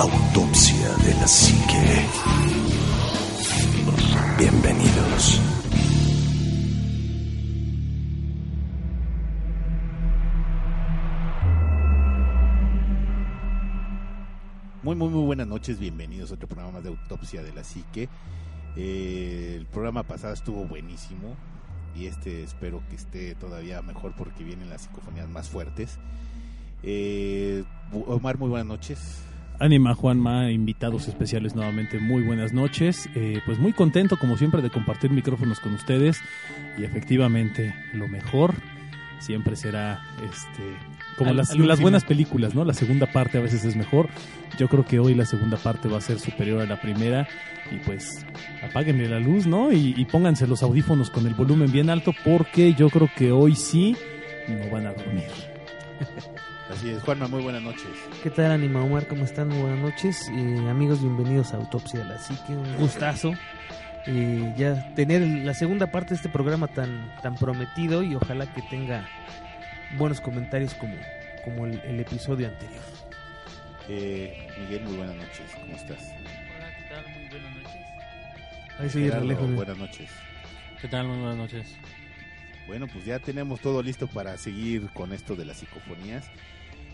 Autopsia de la Psique. Bienvenidos. Muy, muy, muy buenas noches, bienvenidos a otro programa más de Autopsia de la Psique. Eh, el programa pasado estuvo buenísimo y este espero que esté todavía mejor porque vienen las psicofonías más fuertes. Eh, Omar, muy buenas noches. Anima, Juanma, invitados especiales nuevamente, muy buenas noches. Eh, pues muy contento, como siempre, de compartir micrófonos con ustedes. Y efectivamente, lo mejor siempre será este como Al- las, al las buenas películas, ¿no? La segunda parte a veces es mejor. Yo creo que hoy la segunda parte va a ser superior a la primera. Y pues apáguenle la luz, ¿no? Y, y pónganse los audífonos con el volumen bien alto porque yo creo que hoy sí no van a dormir. Así es, Juanma, muy buenas noches. ¿Qué tal, Anima Omar? ¿Cómo están? Muy buenas noches. Eh, amigos, bienvenidos a Autopsia de la Psique. Un gustazo. eh, ya tener la segunda parte de este programa tan, tan prometido y ojalá que tenga buenos comentarios como, como el, el episodio anterior. Eh, Miguel, muy buenas noches, ¿cómo estás? Hola, ¿qué tal? Muy buenas noches. Ahí soy Gerardo, Relejo. buenas noches. ¿Qué tal? Muy buenas noches. Bueno, pues ya tenemos todo listo para seguir con esto de las psicofonías.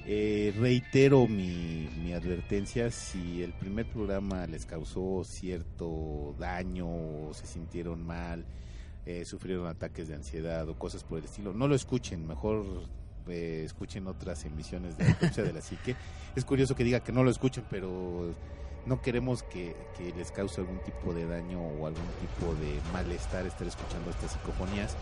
Eh, reitero mi, mi advertencia, si el primer programa les causó cierto daño o se sintieron mal, eh, sufrieron ataques de ansiedad o cosas por el estilo, no lo escuchen, mejor eh, escuchen otras emisiones de Autopsia de la Psique. Es curioso que diga que no lo escuchen, pero no queremos que, que les cause algún tipo de daño o algún tipo de malestar estar escuchando estas psicofonías.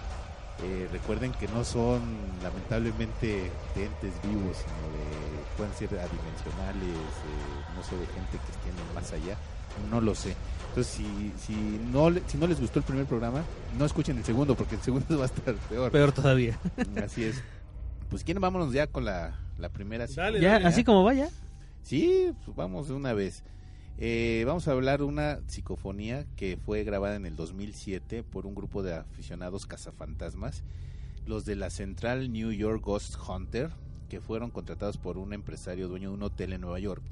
Eh, recuerden que no son lamentablemente de entes vivos, sino de, pueden ser adimensionales, eh, no sé, de gente que estén más allá, no lo sé. Entonces, si, si, no, le- si no les gustó el primer programa, no escuchen el segundo, porque el segundo va a estar peor. Peor todavía. Así es. Pues, ¿quieren? Vámonos ya con la, la primera. Dale, ya, dale, así como vaya. Sí, pues vamos de una vez. Eh, vamos a hablar de una psicofonía que fue grabada en el 2007 por un grupo de aficionados cazafantasmas, los de la Central New York Ghost Hunter, que fueron contratados por un empresario dueño de un hotel en Nueva York,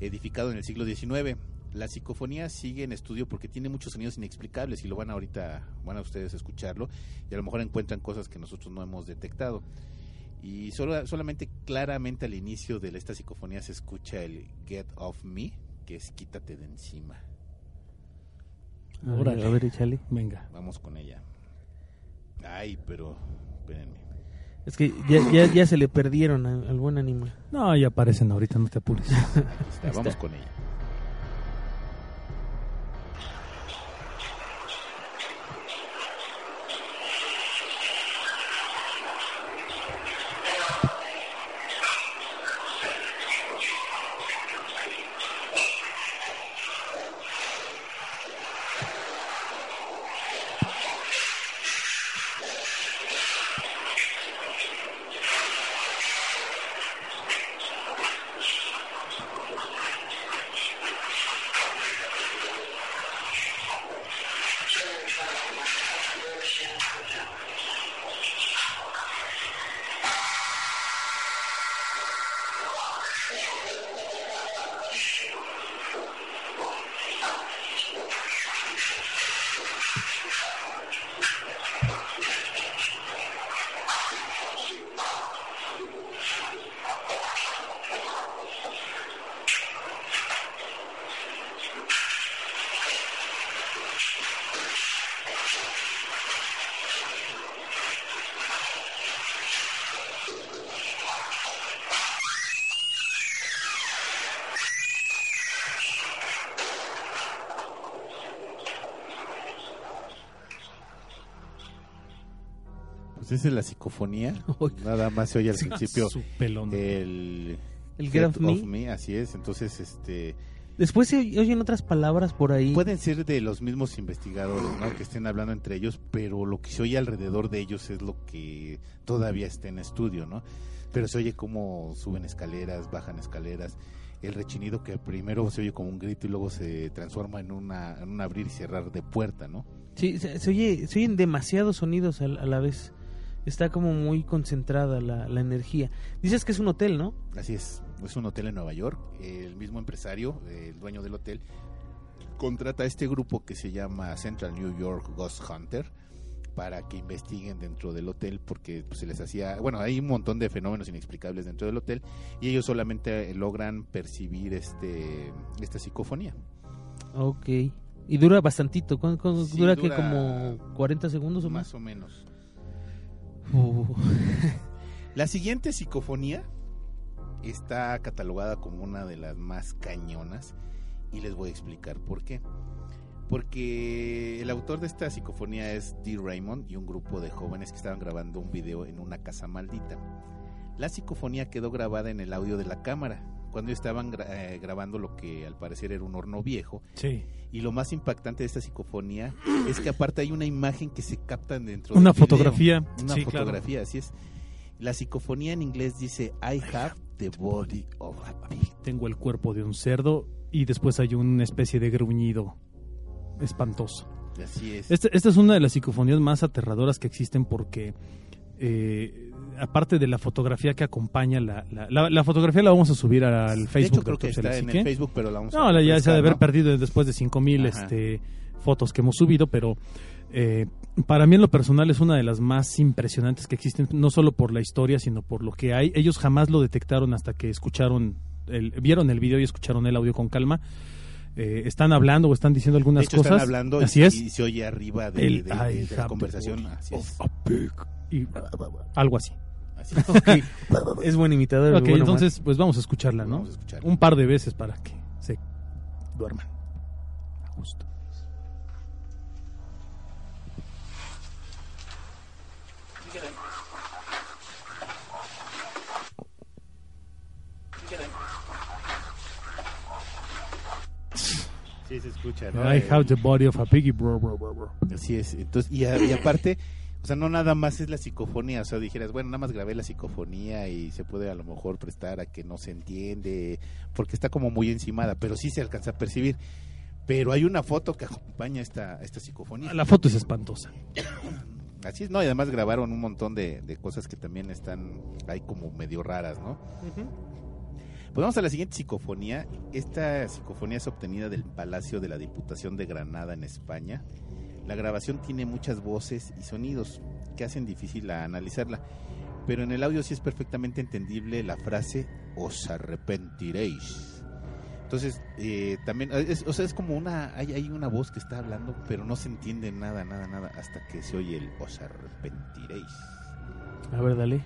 edificado en el siglo XIX. La psicofonía sigue en estudio porque tiene muchos sonidos inexplicables y lo van ahorita, van a ustedes a escucharlo y a lo mejor encuentran cosas que nosotros no hemos detectado. Y solo, solamente claramente al inicio de esta psicofonía se escucha el Get Off Me, que es quítate de encima. A ver, Órale. a ver, échale. Venga. Vamos con ella. Ay, pero espérenme. Es que ya, ya, ya se le perdieron al buen Anima. No, ya aparecen ahorita, no te apures. Está, vamos está. con ella. Pues esa es la psicofonía. Nada más se oye al principio Su pelón. el, El Get Off Off Me, así es. Entonces, este Después se oy- oyen otras palabras por ahí. pueden ser de los mismos investigadores, ¿no? Que estén hablando entre ellos, pero lo que se oye alrededor de ellos es lo que todavía está en estudio, ¿no? Pero se oye como suben escaleras, bajan escaleras, el rechinido que primero se oye como un grito y luego se transforma en, una, en un abrir y cerrar de puerta, ¿no? Sí, se, se oye, se oyen demasiados sonidos a, a la vez. Está como muy concentrada la, la energía. Dices que es un hotel, ¿no? Así es, es un hotel en Nueva York. El mismo empresario, eh, el dueño del hotel, contrata a este grupo que se llama Central New York Ghost Hunter para que investiguen dentro del hotel porque pues, se les hacía, bueno, hay un montón de fenómenos inexplicables dentro del hotel y ellos solamente logran percibir este esta psicofonía. Ok. Y dura bastantito. ¿Cuánto, cuánto Sí, dura, que dura como 40 segundos o más? Más o menos. Uh, La siguiente psicofonía está catalogada como una de las más cañonas y les voy a explicar por qué. Porque el autor de esta psicofonía es D. Raymond y un grupo de jóvenes que estaban grabando un video en una casa maldita. La psicofonía quedó grabada en el audio de la cámara cuando estaban gra- eh, grabando lo que al parecer era un horno viejo Sí. y lo más impactante de esta psicofonía es que aparte hay una imagen que se capta dentro Una del video. fotografía. Una sí, claro. fotografía, así es. La psicofonía en inglés dice I have the body of a pig. Tengo el cuerpo de un cerdo y después hay una especie de gruñido espantoso. Así es. Esta, esta es una de las psicofonías más aterradoras que existen porque, eh, aparte de la fotografía que acompaña, la, la, la- la fotografía la vamos a subir al de Facebook. hecho, creo de que está de en el Facebook, pero la vamos No, a la- ya se ha de haber ¿no? perdido después de 5000 Ajá. este, fotos que hemos subido, pero eh, para mí en lo personal es una de las más impresionantes que existen, no solo por la historia, sino por lo que hay. Ellos jamás lo detectaron hasta que escucharon, el, vieron el video y escucharon el audio con calma. Eh, están hablando o están diciendo De algunas hecho, cosas. están hablando Así y, es. y se oye arriba de, El de- de- de la conversación. body Así of es. a pig. Y algo así. Así es. buen imitador. Ok, buen Omar. entonces pues vamos a escucharla, ¿no? Vamos a escuchar. Un par de veces para que se duerman. A gusto. Sí, se escucha, ¿no? I Eh, have the body of a piggy, bro, bro, bro, bro. Así es. Entonces, y, a- y aparte, o sea, no nada más es la psicofonía. O sea, dijeras, bueno, nada más grabé la psicofonía y se puede a lo mejor prestar a que no se entiende, porque está como muy encimada, pero sí se alcanza a percibir. Pero hay una foto que acompaña esta, esta psicofonía. La foto es espantosa. Así es, ¿no? Y además grabaron un montón de, de cosas que también están ahí como medio raras, ¿no? Pues vamos a la siguiente psicofonía. Esta psicofonía es obtenida del Palacio de la Diputación de Granada en España. La grabación tiene muchas voces y sonidos que hacen difícil analizarla, pero en el audio sí es perfectamente entendible la frase os arrepentiréis. Entonces, eh, también, es, o sea, es como una, hay una voz que está hablando, pero no se entiende nada, nada, nada, hasta que se oye el os arrepentiréis. A ver, dale.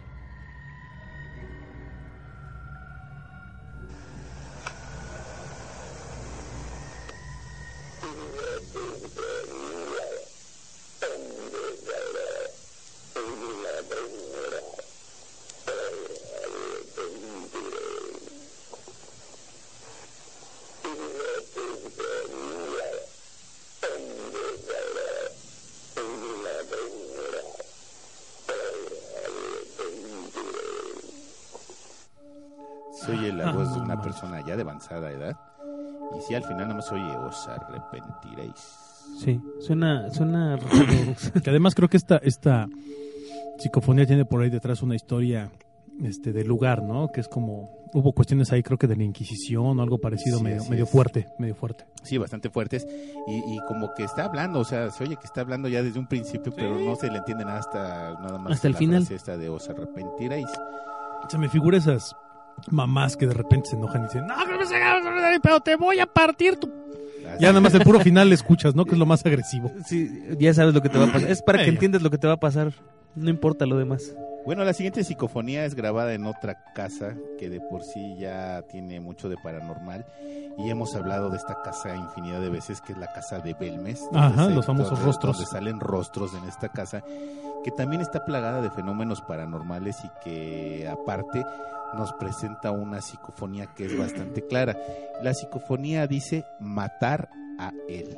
Avanzada edad. Y si al final no se oye, os arrepentiréis. Sí, suena, suena Que además creo que esta, esta psicofonía tiene por ahí detrás una historia este del lugar, ¿no? Que es como hubo cuestiones ahí creo que de la Inquisición o algo parecido Sí, medio, medio fuerte, medio fuerte. Sí, bastante fuertes. Y, y como que está hablando, o sea, se oye que está hablando ya desde un principio, pero no se le entiende nada hasta nada más. Hasta el la final. frase esta de os arrepentiréis. Se me figura esas mamás que de repente se enojan y dicen, no, que no me sacaron, pero te voy a partir tu... Ya nada más el puro final le escuchas, ¿no? Que es lo más agresivo. Sí, ya sabes lo que te va a pasar. Es para que entiendas lo que te va a pasar. No importa lo demás. Bueno, la siguiente psicofonía es grabada en otra casa que de por sí ya tiene mucho de paranormal. Y hemos hablado de esta casa infinidad de veces, que es la casa de Belmes. Ajá, se- los famosos donde- rostros. Donde salen rostros en esta casa, que también está plagada de fenómenos paranormales y que aparte nos presenta una psicofonía que es bastante clara. La psicofonía dice matar a él.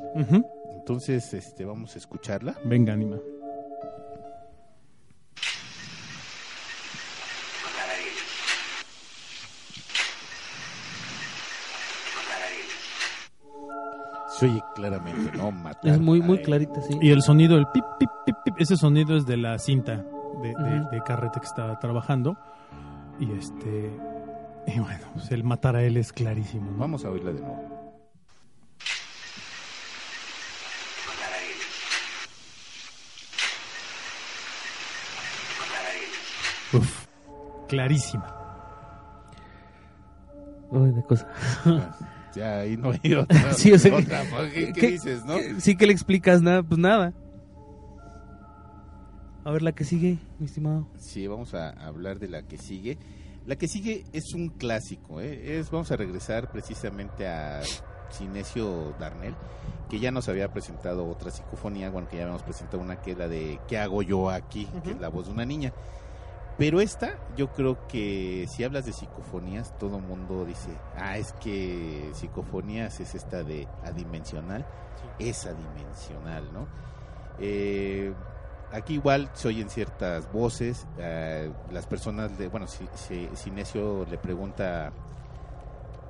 Entonces, este, vamos a escucharla. Venga, anima. Se oye claramente, ¿no? Matar Es muy, muy clarita, sí. Y el sonido, el pip, pip, pip, pip, ese sonido es de la cinta de, de- de carrete que está trabajando. Y este Y bueno, pues el matar a él es clarísimo. ¿no? Vamos a oírla de nuevo. Uf, clarísima. Uy, de cosa. Ya ahí no hay otra. Sí, o sea, otra, ¿qué, qué ¿qué- dices, no? ¿Qué- Sí que le explicas nada, pues nada. A ver la que sigue, mi estimado. Sí, vamos a hablar de la que sigue. La que sigue es un clásico, ¿eh? es, vamos a regresar precisamente a Cinesio Darnell, que ya nos había presentado otra psicofonía, bueno, que ya habíamos presentado una que era de ¿Qué hago yo aquí? que es la voz de una niña. Pero esta, yo creo que si hablas de psicofonías, todo mundo dice, ah, es que psicofonías es esta de adimensional, es adimensional, ¿no? Eh, aquí igual se oyen ciertas voces, eh, las personas, de, bueno, si, si, Sinesio le pregunta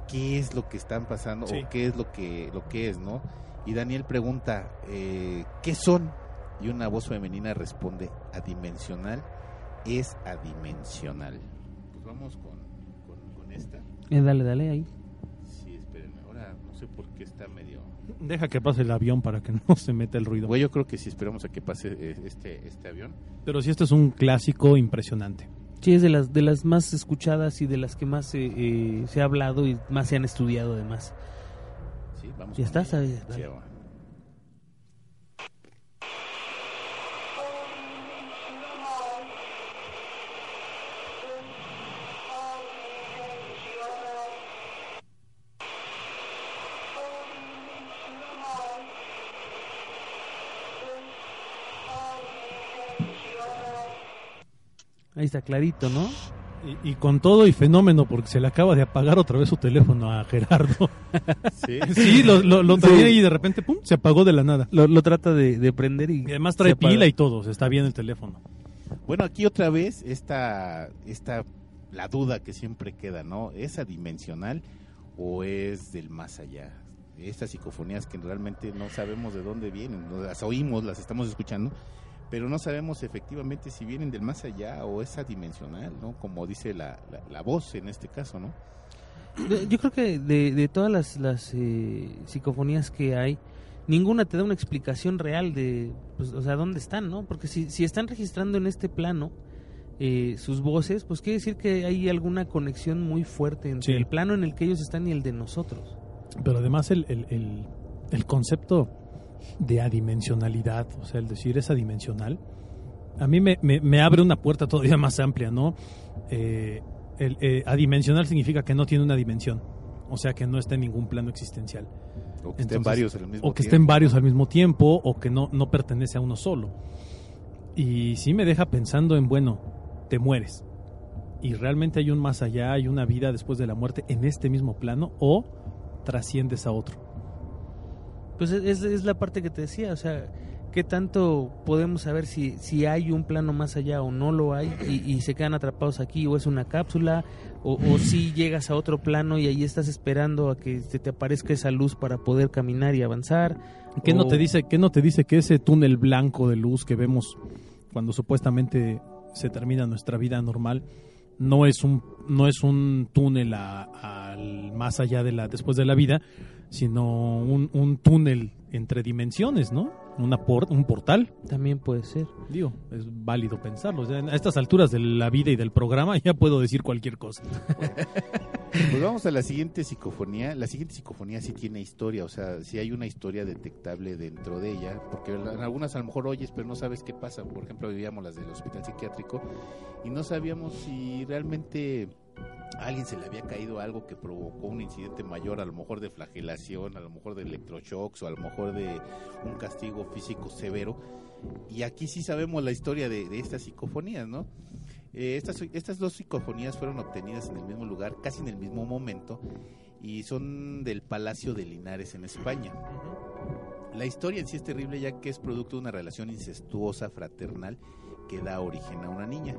qué es lo que están pasando Sí. o qué es lo que, lo que es, ¿no? Y Daniel pregunta, eh, ¿qué son? Y una voz femenina responde, adimensional es adimensional. Pues vamos con, con, con esta. Eh, dale, dale ahí. Sí, espérenme, ahora no sé por qué está medio... Deja que pase el avión para que no se meta el ruido. Bueno, yo creo que si esperamos a que pase eh, este, este avión. Pero sí, este es un clásico impresionante. Sí, es de las, de las más escuchadas y de las que más eh, eh, se ha hablado y más se han estudiado además. Sí, vamos Ya con está, ella. ¿sabes? Sí, ahora. Ahí está clarito, ¿no? Y, y con todo y fenómeno, porque se le acaba de apagar otra vez su teléfono a Gerardo. Sí. Sí, lo, lo, lo traía Sí. y de repente, pum, se apagó de la nada. Lo, lo trata de, de prender y... Y además trae pila y todo, o sea, está bien el teléfono. Bueno, aquí otra vez esta, esta, la duda que siempre queda, ¿no? ¿Es adimensional o es del más allá? Estas psicofonías que realmente no sabemos de dónde vienen, las oímos, las estamos escuchando, pero no sabemos efectivamente si vienen del más allá o es adimensional, ¿no? Como dice la, la, la voz en este caso, ¿no? Yo creo que de, de todas las, las eh, psicofonías que hay, ninguna te da una explicación real de, pues, o sea, dónde están, ¿no? Porque si, si están registrando en este plano eh, sus voces, pues quiere decir que hay alguna conexión muy fuerte entre Sí. el plano en el que ellos están y el de nosotros. Pero además el, el, el, el concepto de adimensionalidad, o sea, el decir es adimensional, a mí me, me, me abre una puerta todavía más amplia, ¿no? Eh, el, eh, adimensional significa que no tiene una dimensión, o sea, que no está en ningún plano existencial. O que estén varios al mismo o que tiempo. estén varios al mismo tiempo o que no, no pertenece a uno solo. Y sí me deja pensando en, bueno, te mueres. Y realmente hay un más allá, hay una vida después de la muerte en este mismo plano o trasciendes a otro. Pues es, la parte que te decía, o sea, ¿qué tanto podemos saber si, si hay un plano más allá o no lo hay y, y se quedan atrapados aquí o es una cápsula o, o si llegas a otro plano y ahí estás esperando a que te aparezca esa luz para poder caminar y avanzar? ¿Qué no te dice, qué no te dice que ese túnel blanco de luz que vemos cuando supuestamente se termina nuestra vida normal no es un no es un túnel a- al más allá de la después de la vida, sino un, un túnel entre dimensiones, ¿no? Una por- un portal. También puede ser. Digo, es válido pensarlo. O sea, a estas alturas de la vida y del programa ya puedo decir cualquier cosa. Pues vamos a la siguiente psicofonía. La siguiente psicofonía sí tiene historia, o sea, sí hay una historia detectable dentro de ella, porque en algunas a lo mejor oyes, pero no sabes qué pasa. Por ejemplo, vivíamos las del hospital psiquiátrico y no sabíamos si realmente a alguien se le había caído algo que provocó un incidente mayor, a lo mejor de flagelación, a lo mejor de electroshocks o a lo mejor de un castigo físico severo. Y aquí sí sabemos la historia de, de estas psicofonías, ¿no? Eh, estas, estas dos psicofonías fueron obtenidas en el mismo lugar, casi en el mismo momento, y son del Palacio de Linares en España. La historia en sí es terrible ya que es producto de una relación incestuosa fraternal que da origen a una niña.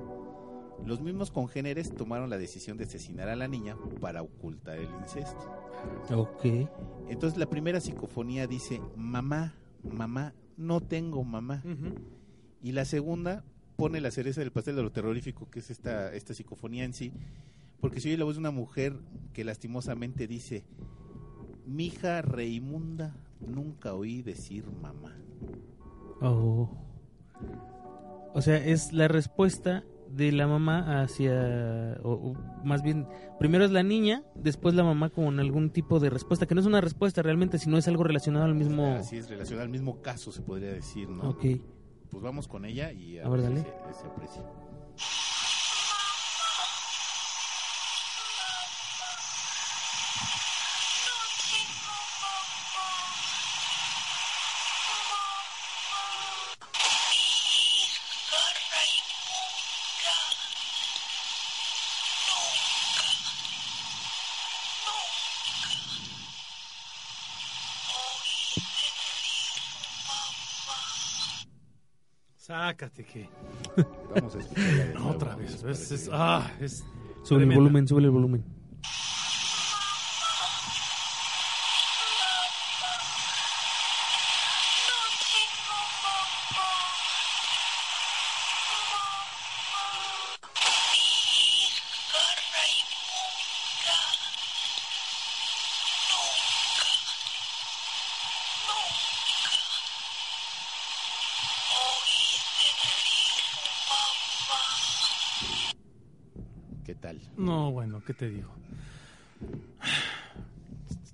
Los mismos congéneres tomaron la decisión de asesinar a la niña para ocultar el incesto. Ok. Entonces la primera psicofonía dice, mamá, mamá, no tengo mamá. Y la segunda pone la cereza del pastel de lo terrorífico que es esta, esta psicofonía en sí, porque se oye la voz de una mujer que lastimosamente dice, mija Reimunda, nunca oí decir mamá. Oh. O sea, es la respuesta de la mamá hacia, o, o más bien, primero es la niña, después la mamá con algún tipo de respuesta, que no es una respuesta realmente, sino es algo relacionado al mismo... Así es, relacionado al mismo caso, se podría decir, ¿no? Ok. Pues vamos con ella y a, A ver, dale. se, se aprecia. Sácate que. Vamos a No, nuevo, otra ¿qué vez. Es, es- ah, es Sube el volumen, sube el volumen. ¿Qué te digo?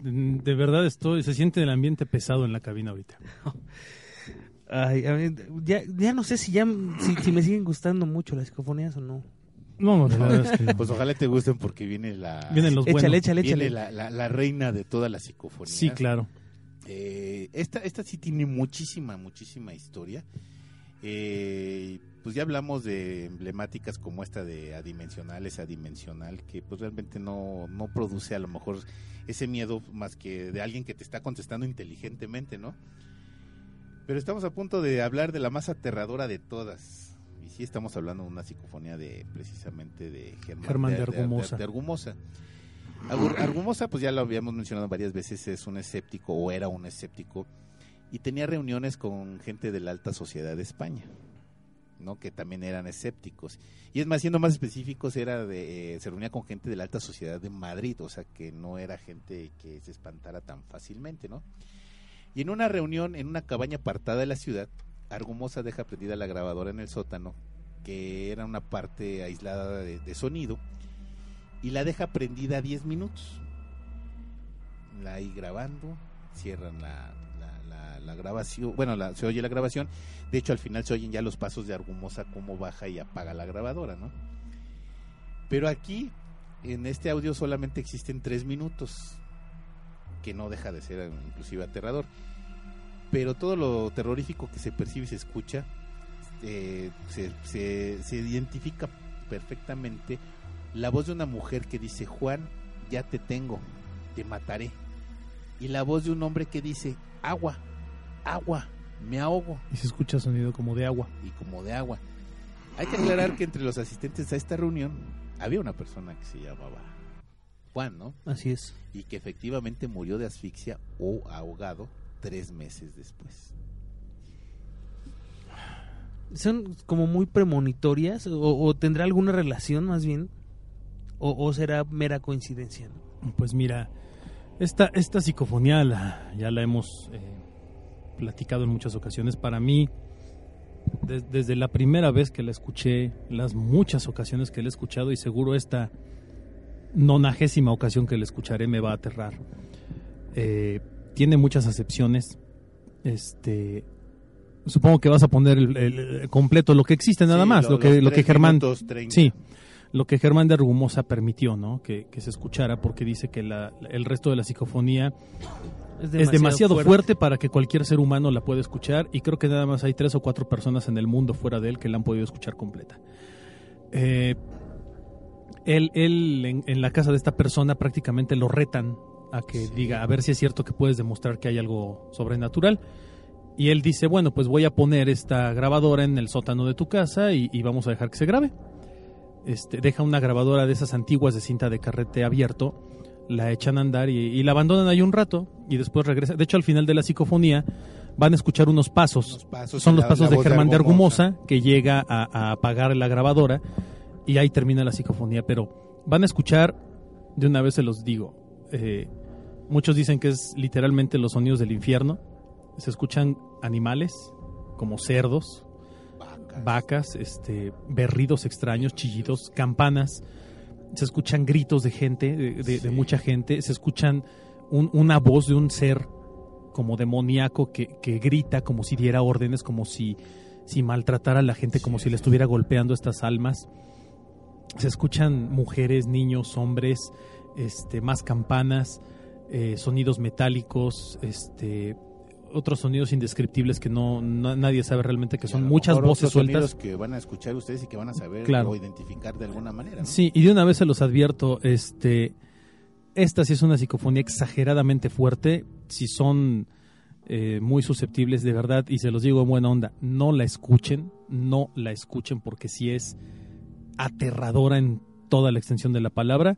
De verdad estoy, se siente el ambiente pesado en la cabina ahorita. Ay, a ya, ya no sé si ya si, si me siguen gustando mucho las psicofonías o no. No, no, la verdad es que no. Pues ojalá te gusten porque viene la, Vienen los échale, buenos. échale, viene échale. la, la- la reina de todas las psicofonías. Sí, claro. Eh, esta, esta sí tiene muchísima, muchísima historia. Eh, pues ya hablamos de emblemáticas como esta de adimensional, esa dimensional, que pues realmente no, no produce a lo mejor ese miedo más que de alguien que te está contestando inteligentemente, ¿no? Pero estamos a punto de hablar de la más aterradora de todas. Y sí estamos hablando de una psicofonía de precisamente de Germán, Germán de Argumosa. de Argumosa. Argu- Argumosa, pues ya lo habíamos mencionado varias veces, es un escéptico o era un escéptico y tenía reuniones con gente de la alta sociedad de España, ¿no? Que también eran escépticos. Y es más, siendo más específicos, era de, eh, se reunía con gente de la alta sociedad de Madrid, o sea que no era gente que se espantara tan fácilmente, ¿no? Y en una reunión en una cabaña apartada de la ciudad, Argumosa deja prendida la grabadora en el sótano, que era una parte aislada de, sonido, y la deja prendida 10 minutos. La ahí grabando, cierran la, la, grabación, bueno, se oye la grabación, de hecho al final se oyen ya los pasos de Argumosa, cómo baja y apaga la grabadora, ¿no? Pero aquí, en este audio solamente existen 3 minutos, que no deja de ser inclusive aterrador. Pero todo lo terrorífico que se percibe y se escucha, eh, se- se identifica perfectamente la voz de una mujer que dice, Juan, ya te tengo, te mataré. Y la voz de un hombre que dice, agua, agua, me ahogo, Y se escucha sonido como de agua. y como de agua. Hay que aclarar que entre los asistentes a esta reunión había una persona que se llamaba Juan, ¿no? Así es. Y que efectivamente murió de asfixia o ahogado tres meses después. ¿Son como muy premonitorias o, o tendrá alguna relación más bien? ¿O, o será mera coincidencia? no? Pues mira, esta, esta psicofonía la- ya la hemos eh, platicado en muchas ocasiones. Para mí, de- desde la primera vez que la escuché, las muchas ocasiones que la he escuchado y seguro esta nonagésima ocasión que la escucharé me va a aterrar. Eh, tiene muchas acepciones. Este, supongo que vas a poner el, el- el completo lo que existe nada Sí, más, lo, que lo que Germán minutos 30. Sí, lo que Germán de Argumosa permitió, ¿no? Que, que se escuchara porque dice que la- el resto de la psicofonía es demasiado fuerte. para que cualquier ser humano la pueda escuchar y creo que nada más hay tres o cuatro personas en el mundo fuera de él que la han podido escuchar completa. Eh, él, él en, en la casa de esta persona prácticamente lo retan a que Sí. diga, a ver si es cierto que puedes demostrar que hay algo sobrenatural. Y él dice, bueno, pues voy a poner esta grabadora en el sótano de tu casa y, y vamos a dejar que se grabe. Este, deja una grabadora de esas antiguas de cinta de carrete abierto, la echan a andar y, y la abandonan ahí un rato y después regresa. De hecho, al final de la psicofonía van a escuchar unos pasos. Los pasos Son los la- pasos la de Germán de Argumosa que llega a, a apagar la grabadora y ahí termina la psicofonía. Pero Van a escuchar, de una vez se los digo, eh, muchos dicen que es literalmente los sonidos del infierno. Se escuchan animales como cerdos, Vacas. este, berridos extraños, chillidos, campanas. Se escuchan gritos de gente, de, de- de Sí. mucha gente. Se escuchan un- una voz de un ser como demoníaco que, que grita como si diera órdenes, como si, si maltratara a la gente, como si le estuviera golpeando estas almas. Se escuchan mujeres, niños, hombres, este, más campanas, eh, sonidos metálicos, este, otros sonidos indescriptibles que no, nadie sabe realmente que son muchas voces otros sueltas. que van a escuchar ustedes y que van a saber Claro. o identificar de alguna manera. ¿no? Sí, y de una vez se los advierto, este, esta sí es una psicofonía exageradamente fuerte. Si son eh, muy susceptibles de verdad, y se los digo en buena onda, no la escuchen, no la escuchen porque sí es aterradora en toda la extensión de la palabra.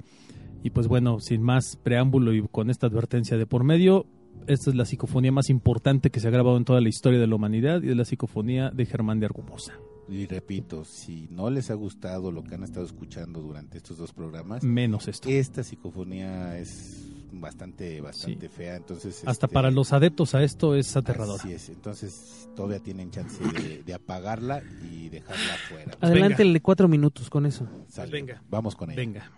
Y pues bueno, sin más preámbulo y con esta advertencia de por medio, esta es la psicofonía más importante que se ha grabado en toda la historia de la humanidad y es la psicofonía de Germán de Argumosa. Y repito, si no les ha gustado lo que han estado escuchando durante estos dos programas, Menos esto. esta psicofonía es bastante, bastante Sí. fea. Entonces, Hasta este, para los adeptos a esto es aterradora. Así es, entonces todavía tienen chance de, de apagarla y dejarla fuera. Adelántele cuatro minutos con eso. Sale. venga. Vamos con ella. Venga.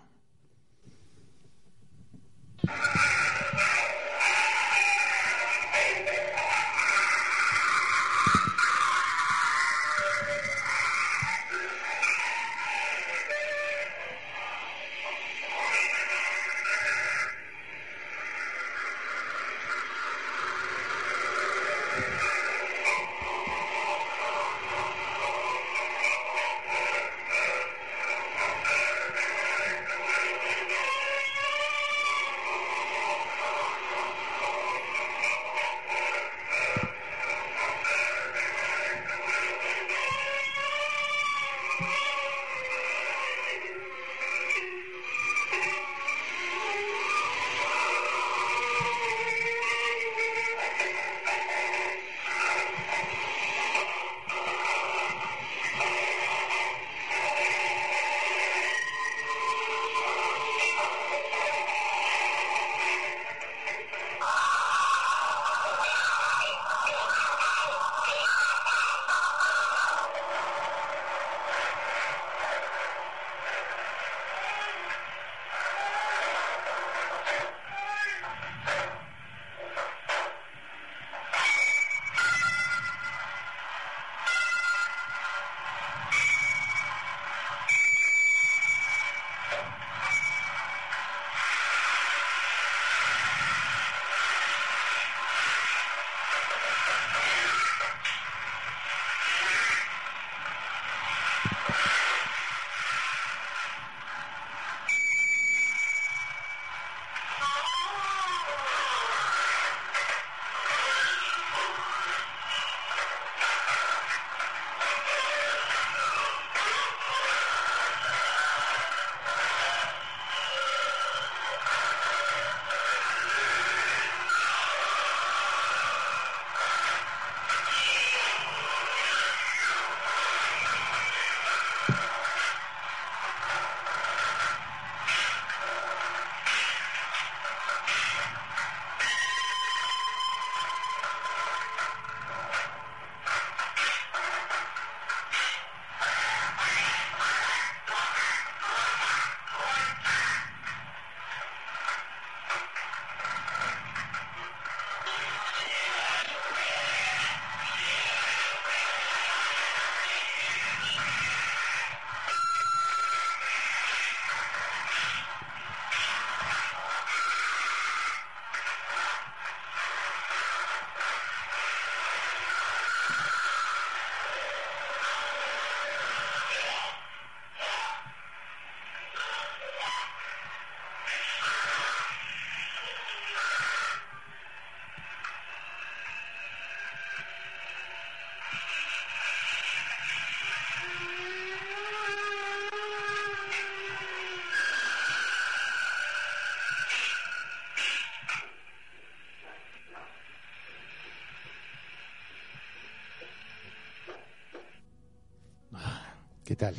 ¿Qué tal?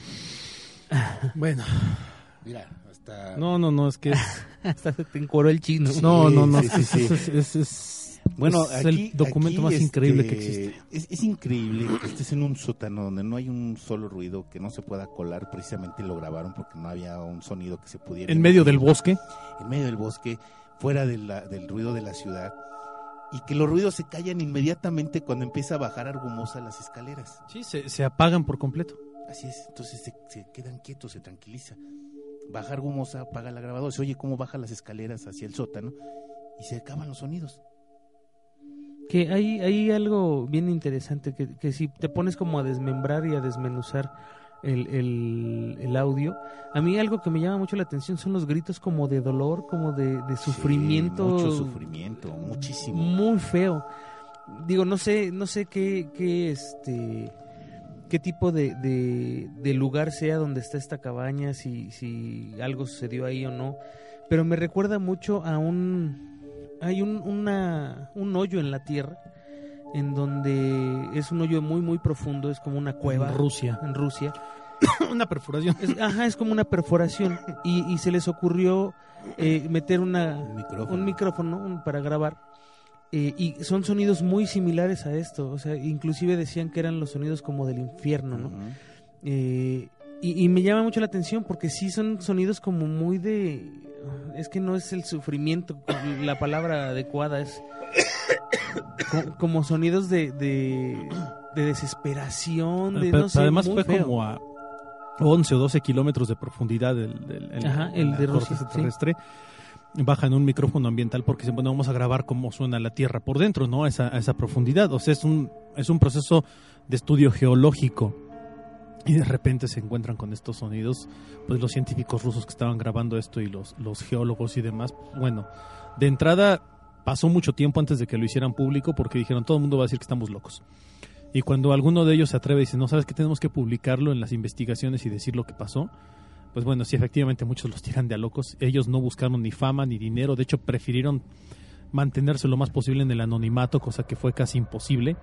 Bueno, Mira, hasta... No, no, no, es que... es- Hasta se te encueró el chino. no, no, no. sí, sí, sí. Es, es- es- Bueno, es aquí, el documento aquí, más este, increíble que existe. Es, es increíble que estés en un sótano donde no hay un solo ruido que no se pueda colar. Precisamente lo grabaron porque no había un sonido que se pudiera. En medio del bosque. En medio del bosque, fuera de la- del ruido de la ciudad. Y que los ruidos se callan inmediatamente cuando empieza a bajar Argumosa las escaleras. Sí, se, se apagan por completo. Así es, entonces se, se quedan quietos, se tranquiliza. Baja Argumosa, apaga la grabadora, se oye cómo baja las escaleras hacia el sótano y se acaban los sonidos. Que hay, hay algo bien interesante, que, que si te pones como a desmembrar y a desmenuzar el, el, el audio, a mí algo que me llama mucho la atención son los gritos como de dolor, como de, de sufrimiento. Sí, mucho sufrimiento, muchísimo. Muy feo. Digo, no sé, no sé qué, qué este qué tipo de, de, de lugar sea donde está esta cabaña, si, si algo sucedió ahí o no, pero me recuerda mucho a un hay un, una, un hoyo en la tierra en donde es un hoyo muy muy profundo, es como una cueva En Rusia. en Rusia. Una perforación. Es- ajá, es como una perforación y, y se les ocurrió eh, meter una Un micrófono. un micrófono un- para grabar eh, y son sonidos muy similares a esto, o sea, inclusive decían que eran los sonidos como del infierno, ¿no? Eh, y, y me llama mucho la atención porque sí son sonidos como muy de... Es que no es el sufrimiento, la palabra adecuada es co- como sonidos de, de, de desesperación, de Pero- no sé, pero además fue feo. como a 11 o 12 kilómetros de profundidad del, del- Ajá, el en la de Rusia, sí. Bajan un micrófono ambiental porque dicen, bueno, vamos a grabar cómo suena la Tierra por dentro, ¿no? A esa, esa profundidad. O sea, es un, es un proceso de estudio geológico. Y de repente se encuentran con estos sonidos, pues los científicos rusos que estaban grabando esto y los, los geólogos y demás. Bueno, de entrada pasó mucho tiempo antes de que lo hicieran público porque dijeron, todo el mundo va a decir que estamos locos. Y cuando alguno de ellos se atreve y dice, no, sabes que tenemos que publicarlo en las investigaciones y decir lo que pasó, pues bueno, sí, efectivamente muchos los tiran de a locos. Ellos no buscaron ni fama ni dinero, de hecho prefirieron mantenerse lo más posible en el anonimato, cosa que fue casi imposible.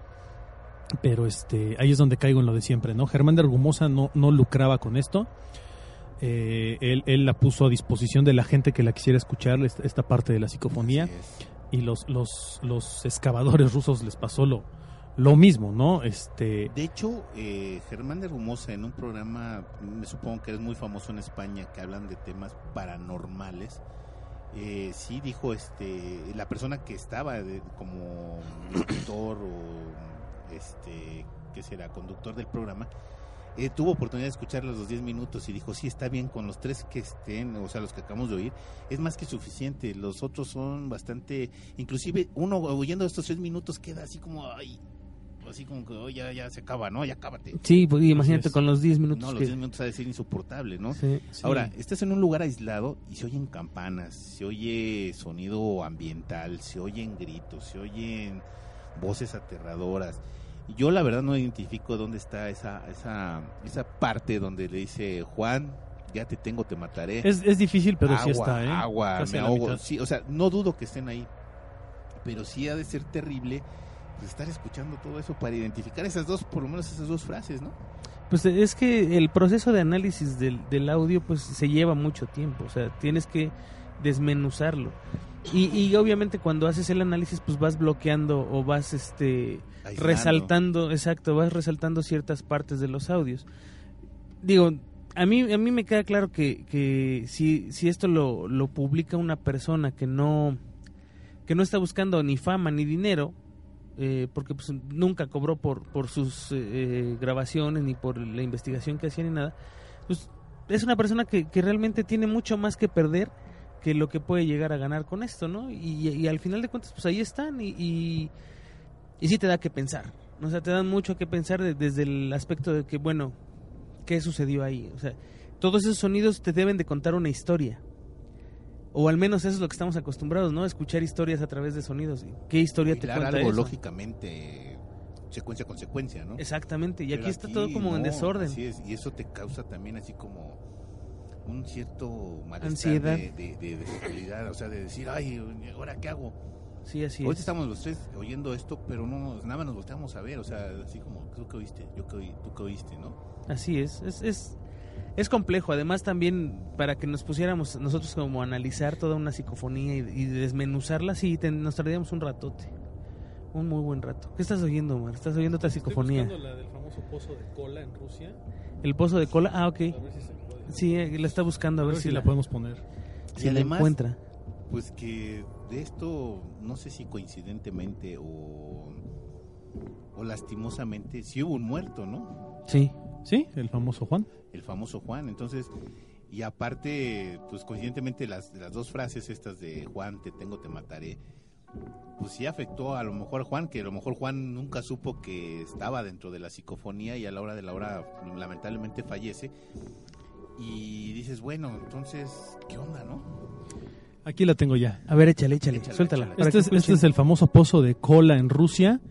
Pero este, ahí es donde caigo en lo de siempre, ¿no? Germán de Argumosa no, no lucraba con esto. Eh, él, él la puso a disposición de la gente que la quisiera escuchar, esta, esta parte de la psicofonía y los, los, los excavadores rusos les pasó lo, lo mismo, ¿no? Este, De hecho, eh, Germán de Rumosa en un programa, me supongo que es muy famoso en España, que hablan de temas paranormales, eh, sí dijo este la persona que estaba de- como locutor o este que será conductor del programa eh, tuvo oportunidad de escuchar los 10 minutos y dijo sí está bien con los tres que estén o sea los que acabamos de oír es más que suficiente los otros son bastante inclusive uno oyendo estos tres minutos queda así como ay así como que "Oh, ya ya se acaba no ya cábate Sí, pues, imagínate con los 10 minutos no los que... 10 minutos ha de ser insoportable no Sí. Ahora, estás en un lugar aislado y se oyen campanas, se oye sonido ambiental, se oyen gritos, se oyen voces aterradoras. Yo la verdad no identifico dónde está esa, esa, esa parte donde le dice Juan, ya te tengo, te mataré. es, es difícil, pero sí está, ¿eh? agua, Casi me ahogo. Sí, o sea, no dudo que estén ahí, pero sí ha de ser terrible pues, estar escuchando todo eso para identificar esas dos, por lo menos esas dos frases, ¿no? Pues es que el proceso de análisis del, del audio pues se lleva mucho tiempo, o sea, tienes que desmenuzarlo. Y, y obviamente cuando haces el análisis pues vas bloqueando o vas este Aislando. resaltando, exacto, vas resaltando ciertas partes de los audios. Digo, a mí a mí me queda claro que, que si, si esto lo, lo publica una persona que no que no está buscando ni fama ni dinero, eh, porque pues, nunca cobró por, por sus eh, grabaciones ni por la investigación que hacía ni nada, pues es una persona que, que realmente tiene mucho más que perder que lo que puede llegar a ganar con esto, ¿no? Y, y al final de cuentas, pues ahí están y, y, y sí te da que pensar, o sea, te dan mucho que pensar de- desde el aspecto de que, bueno, ¿qué sucedió ahí? O sea, todos esos sonidos te deben de contar una historia. O al menos eso es lo que estamos acostumbrados, ¿no? Escuchar historias a través de sonidos. ¿Qué historia te cuenta algo eso? lógicamente secuencia con secuencia, ¿no? Exactamente, y Pero aquí está todo como en desorden. así es, y eso te causa también así como un cierto malestar Ansiedad. de, de, de desestabilidad, o sea, de decir, ay, ¿ahora qué hago? Sí, así es. estamos los tres oyendo esto, pero no nada más nos volteamos a ver, o sea, así como, ¿tú qué oíste? Yo qué oí, tú qué oíste, ¿no? Así es. Es, es, es complejo. Además, también para que nos pusiéramos nosotros como a analizar toda una psicofonía y, y desmenuzarla, sí, te- nos tardaríamos un ratote. Un muy buen rato. ¿Qué estás oyendo, Omar? ¿Estás oyendo otra psicofonía? la del famoso pozo de cola en Rusia. El pozo de cola. Ah, ok. ver si se puede. Sí, eh, la está buscando a ver, si, la, podemos poner. si Y la además- encuentra. Pues que de esto, no sé si coincidentemente o, o lastimosamente, sí hubo un muerto, ¿no? Sí. Sí, el famoso Juan. El famoso Juan. Entonces, y aparte, pues coincidentemente las, las dos frases estas de Juan, te tengo, te mataré, pues sí afectó a lo mejor a Juan, que a lo mejor Juan nunca supo que estaba dentro de la psicofonía y a la hora de la hora lamentablemente fallece. Y dices, bueno, entonces, ¿qué onda, no? Aquí la tengo ya. A ver, échale, échale. Échala, Suéltala. Este es, este es el famoso pozo de cola en Rusia.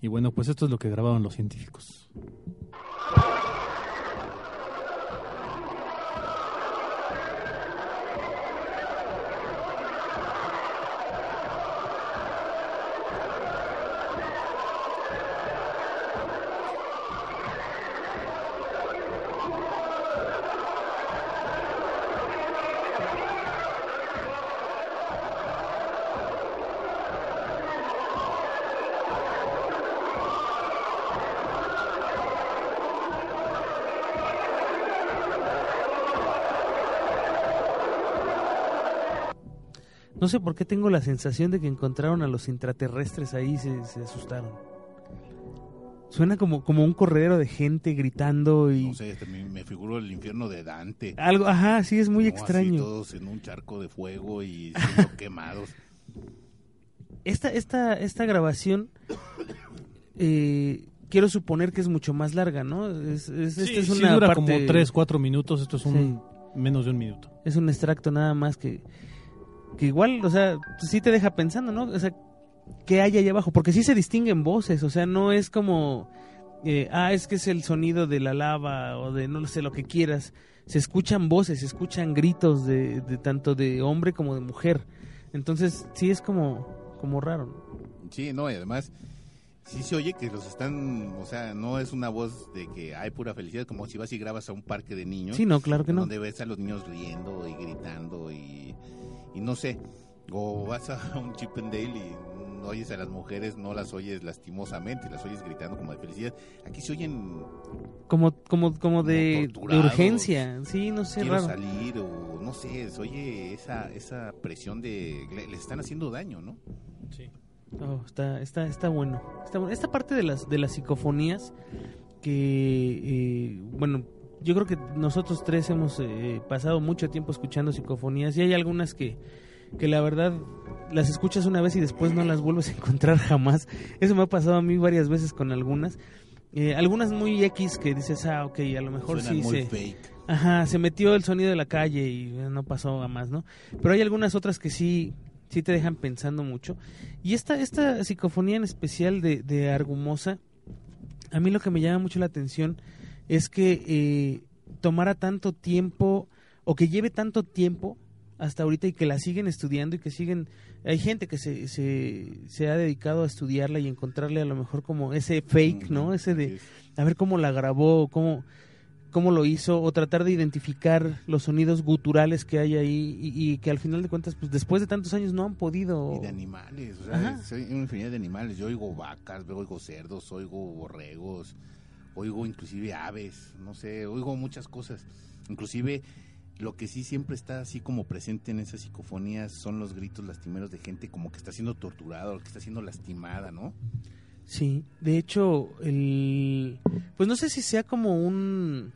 Y bueno, pues esto es lo que grabaron los científicos. No sé por qué tengo la sensación de que encontraron a los intraterrestres ahí y se, se asustaron. Suena como, como un corredero de gente gritando y... No sé, este, me, me figuro el infierno de Dante. Algo, ajá, sí, es muy ¿no? Así extraño. todos en un charco de fuego y siendo quemados. Esta, esta, esta grabación, eh, quiero suponer que es mucho más larga, ¿no? Es, es, esta Sí, es sí una dura parte- como 3, 4 minutos. Esto es un menos de un minuto. Es un extracto nada más que, que igual, o sea, sí te deja pensando, ¿no? O sea, ¿qué hay allá abajo? Porque sí se distinguen voces, o sea, no es como, eh, ah, es que es el sonido de la lava o de no sé lo que quieras. Se escuchan voces, se escuchan gritos de, de tanto de hombre como de mujer. Entonces, sí es como, como raro. ¿no? Sí, no, y además, sí se oye que los están, o sea, no es una voz de que hay pura felicidad, como si vas y grabas a un parque de niños. Sí, no, claro que no. Donde ves a los niños riendo y gritando y, y no sé. O vas a un Chip and Dale y no oyes a las mujeres, no las oyes lastimosamente, las oyes gritando como de felicidad. Aquí se oyen Como, como, como de, urgencia. Sí, no sé, quiero raro. salir o no sé, se oye esa, esa presión de le, le están haciendo daño, ¿no? Sí. Oh, está, está, está bueno. Está bueno. Esta parte de las, de las psicofonías que, eh, bueno, yo creo que nosotros tres hemos eh, pasado mucho tiempo escuchando psicofonías y hay algunas que, que la verdad las escuchas una vez y después no las vuelves a encontrar jamás. Eso me ha pasado a mí varias veces con algunas. Eh, algunas muy X que dices, ah, ok, a lo mejor Suenan sí muy se... fake. Ajá, se metió el sonido de la calle y eh, no pasó a más, ¿no? Pero hay algunas otras que sí, sí te dejan pensando mucho. Y esta, esta psicofonía en especial de, de Argumosa, a mí lo que me llama mucho la atención es que eh, tomara tanto tiempo o que lleve tanto tiempo hasta ahorita y que la siguen estudiando y que siguen... Hay gente que se, se, se ha dedicado a estudiarla y encontrarle a lo mejor como ese fake, ¿no? Ese de a ver cómo la grabó, cómo, cómo lo hizo, o tratar de identificar los sonidos guturales que hay ahí y, y que al final de cuentas, pues después de tantos años no han podido... Y de animales, o sea, soy una infinidad de animales. Yo oigo vacas, veo oigo cerdos, oigo borregos, oigo inclusive aves, no sé, oigo muchas cosas. Inclusive lo que sí siempre está así como presente en esas psicofonías son los gritos lastimeros de gente como que está siendo torturada o que está siendo lastimada, ¿no? Sí, de hecho, el... pues no sé si sea como un...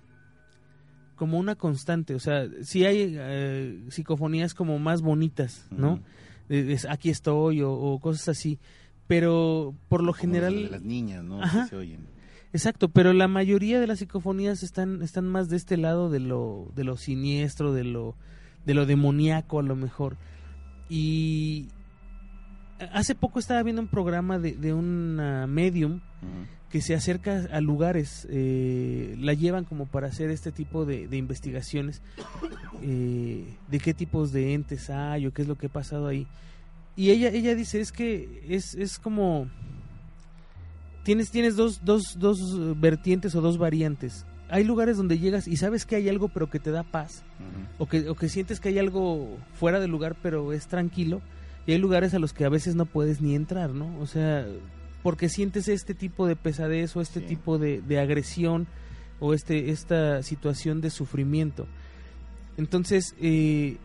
como una constante, o sea, sí hay eh, psicofonías como más bonitas, ¿no? Es, aquí estoy o, o cosas así, pero por lo Como general... de las niñas, ¿no? Ajá. Que se oyen. Exacto, pero la mayoría de las psicofonías están, están más de este lado de lo, de lo siniestro, de lo, de lo demoníaco a lo mejor. Y hace poco estaba viendo un programa de, de una medium que se acerca a lugares, eh, la llevan como para hacer este tipo de, de investigaciones, eh, de qué tipos de entes hay o qué es lo que ha pasado ahí. Y ella, ella dice, es que es, es como... Tienes, tienes dos, dos, dos vertientes o dos variantes. hay lugares donde llegas y sabes que hay algo pero que te da paz, o que, o que sientes que hay algo fuera del lugar pero es tranquilo, y hay lugares a los que a veces no puedes ni entrar, ¿no? O sea, porque sientes este tipo de pesadez o este Sí. tipo de, de agresión o este esta situación de sufrimiento. Entonces, eh,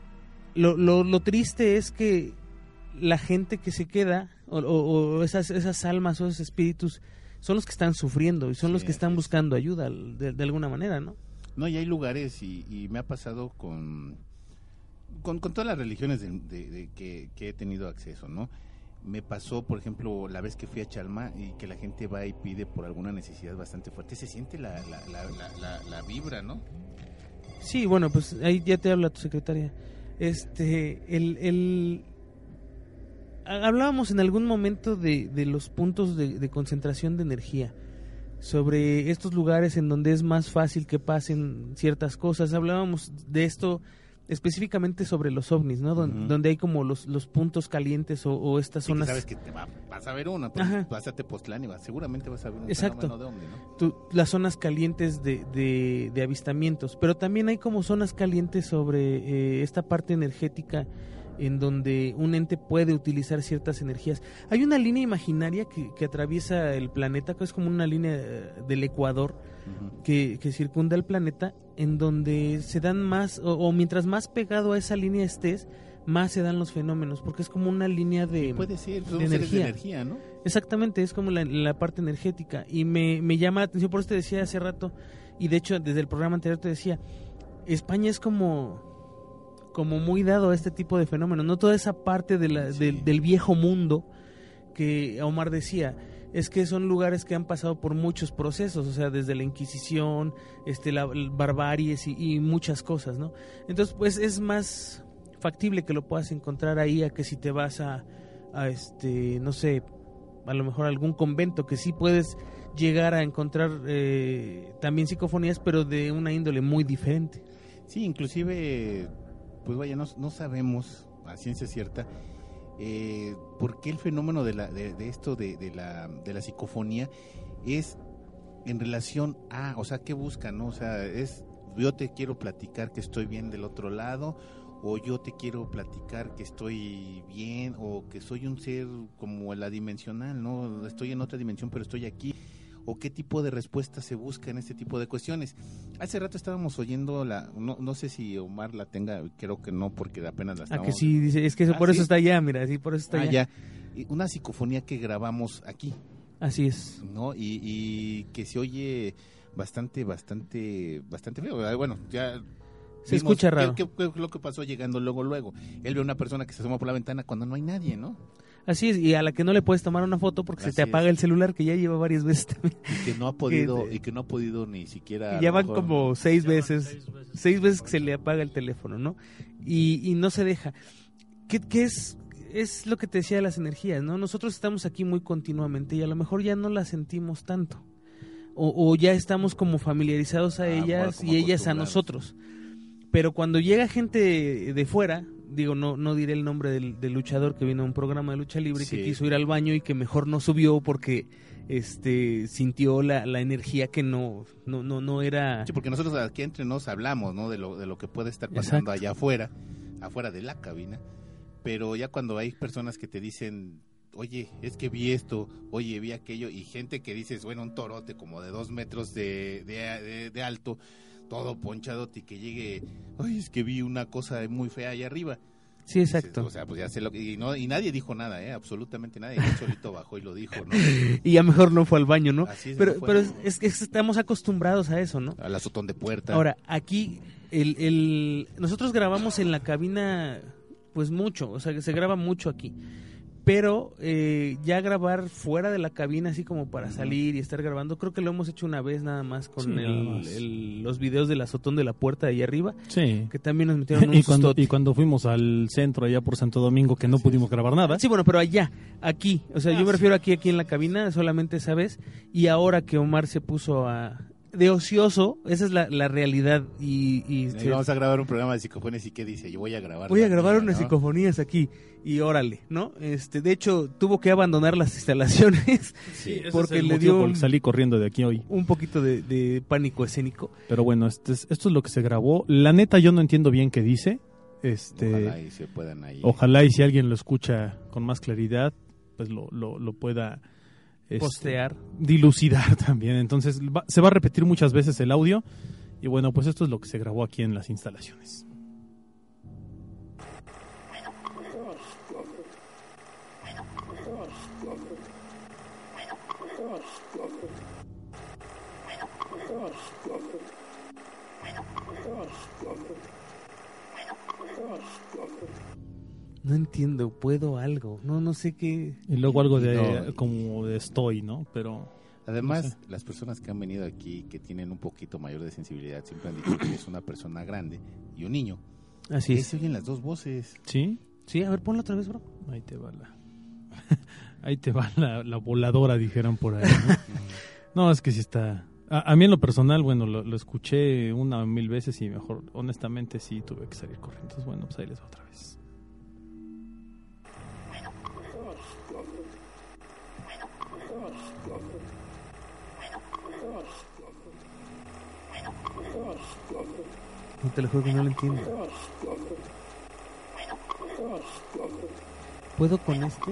lo, lo, lo triste es que la gente que se queda, o, o- o esas, esas almas o esos espíritus, son los que están sufriendo y son Sí, los que están buscando ayuda de, de alguna manera, ¿no? No, y hay lugares, y, y me ha pasado con, con, con todas las religiones de, que, que he tenido acceso, ¿no? Me pasó, por ejemplo, la vez que fui a Chalma y que la gente va y pide por alguna necesidad bastante fuerte, se siente la, la, la, la, la- la vibra, ¿no? Sí, bueno, pues ahí ya te habla tu secretaria. Este, el, el... ha- Hablábamos en algún momento de, de los puntos de, de concentración de energía, sobre estos lugares en donde es más fácil que pasen ciertas cosas. Hablábamos de esto específicamente sobre los ovnis, ¿no? Don-. Donde hay como los, los puntos calientes o, o estas Sí, que zonas... sabes que te va- vas a ver una, vas a Tepoztlán y vas, seguramente vas a ver un Exacto. de ovni, ¿no? las zonas calientes de, de- de avistamientos, pero también hay como zonas calientes sobre eh, esta parte energética en donde un ente puede utilizar ciertas energías. Hay una línea imaginaria que, que atraviesa el planeta, que es como una línea eh, del Ecuador que, que circunda el planeta, en donde se dan más, o, o mientras más pegado a esa línea estés, más se dan los fenómenos, porque es como una línea de... Puede ser, de energía. energía, ¿no? Exactamente, es como la, la parte energética. Y me, me llama la atención, por eso te decía hace rato, y de hecho desde el programa anterior te decía, España es como, como muy dado a este tipo de fenómenos, no toda esa parte de la- Sí. del, del viejo mundo que Omar decía. Es que son lugares que han pasado por muchos procesos, o sea, desde la Inquisición, este, la, la barbaries y, y muchas cosas, ¿no? Entonces, pues es más factible que lo puedas encontrar ahí a que si te vas a, a este, no sé, a lo mejor algún convento que sí puedes llegar a encontrar eh, también psicofonías, pero de una índole muy diferente. Sí, inclusive, pues vaya, no, sabemos a ciencia cierta eh, por qué el fenómeno de, la, de, de esto de, de la, de la psicofonía es en relación a, o sea, ¿qué buscan? No? O sea, es yo te quiero platicar que estoy bien del otro lado, o yo te quiero platicar que estoy bien, o que soy un ser como la dimensional, ¿no? Estoy en otra dimensión, pero estoy aquí. ¿O qué tipo de respuesta se busca en este tipo de cuestiones? Hace rato estábamos oyendo la, no, no sé si Omar la tenga, creo que no, porque apenas la Ah, estamos. que sí, dice, es que eso- Ah, por ¿sí? eso está allá, mira, sí, por eso está Ah, allá. ya. Una psicofonía que grabamos aquí, Así es. ¿no? Y, y que se oye bastante, bastante, bastante feo. Ah, Bueno, ya. Se escucha qué- raro. ¿Qué fue lo que pasó llegando luego, luego? Él ve a una persona que se asoma por la ventana cuando no hay nadie, ¿no? Así es, y a la que no le puedes tomar una foto porque se te apaga es. el celular, que ya lleva varias veces también. Y que no ha podido, y que no ha podido ni siquiera. ya van mejor- como seis veces, seis veces. seis veces que se le apaga el teléfono, ¿no? Y, y no se deja. ¿Qué, qué es, es lo que te decía de las energías, ¿no? Nosotros estamos aquí muy continuamente y a lo mejor ya no las sentimos tanto. O, o ya estamos como familiarizados a Ah, ellas bueno, y ellas a nosotros. Pero cuando llega gente de fuera, digo, no, no diré el nombre del, del luchador que vino a un programa de lucha libre que Sí. quiso ir al baño y que mejor no subió porque este sintió la, la energía que no, no, no, no era... Sí, porque nosotros aquí entre nos hablamos, ¿no? De lo, de lo que puede estar pasando Exacto. allá afuera, afuera de la cabina. Pero ya cuando hay personas que te dicen, oye, es que vi esto, oye, vi aquello, y gente que dices, bueno, un torote como de dos metros de, de, de- de alto, todo ponchado, y que llegue, oye, es que vi una cosa muy fea allá arriba. Sí, Dices, exacto. o sea, pues ya sé lo que. Y, no, y nadie dijo nada, ¿eh? Absolutamente nadie. Él solito bajó y lo dijo, ¿no? y ya mejor no fue al baño, ¿no? Así es, pero no fue. pero es, es que estamos acostumbrados a eso, ¿no? Al azotón de puerta. Ahora, aquí, el, el, nosotros grabamos en la cabina, pues mucho, o sea, que se graba mucho aquí. Pero eh, ya grabar fuera de la cabina, así como para salir y estar grabando, creo que lo hemos hecho una vez nada más con Sí, el- nada más. el- los videos del azotón de la puerta de ahí arriba, Sí. que también nos metieron un Y cuando, sustote. y cuando fuimos al centro allá por Santo Domingo que no pudimos grabar nada. Sí, bueno, pero allá, aquí, o sea, Ah, yo me sí. refiero aquí, aquí en la cabina, solamente esa vez, y ahora que Omar se puso a, de ocioso, esa es la, la realidad. Y, y vamos a grabar un programa de psicofonías y qué dice, yo voy a grabar. voy a grabar mía, unas ¿no? psicofonías aquí. Y órale, ¿no? Este, de hecho, tuvo que abandonar las instalaciones Sí. Porque es le dio un- salí corriendo de aquí hoy. un poquito de, de pánico escénico. Pero bueno, este es- esto es lo que se grabó. La neta, yo no entiendo bien qué dice. Este, Ojalá y se puedan ahí. Ojalá y si alguien lo escucha con más claridad, pues lo, lo, lo pueda este, Postear. dilucidar también. Entonces va- se va a repetir muchas veces el audio. Y bueno, pues esto es lo que se grabó aquí en las instalaciones. No entiendo, puedo algo. No, no sé qué. Y luego algo de No. como de estoy, ¿no? Pero Además, No sé. las personas que han venido aquí, que tienen un poquito mayor de sensibilidad, siempre han dicho que es una persona grande y un niño. Así es. se oyen las dos voces. sí, Sí, a ver, ponlo otra vez, bro. ahí te va la ahí te va la, la voladora, dijeron por ahí. ¿no? No, es que sí está. A, a mí en lo personal, bueno, lo, lo escuché una o mil veces y mejor, honestamente, sí tuve que salir corriendo. Entonces, bueno, pues ahí les va otra vez. No te lo juro que no lo entiendo. ¿Puedo con este?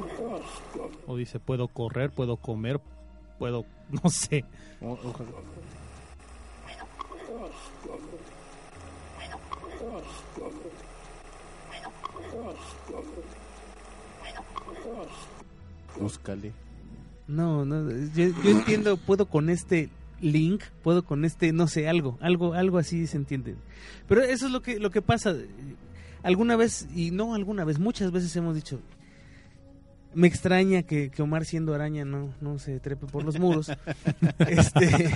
O dice, puedo correr, puedo comer, puedo, no sé. O- ojalá. Búscale. No, no, yo, yo entiendo, puedo con este link, puedo con este, no sé, algo, algo, algo así se entiende. Pero eso es lo que, lo que pasa. Alguna vez, y no alguna vez, muchas veces hemos dicho, me extraña que, que Omar siendo araña no, no se trepe por los muros. este,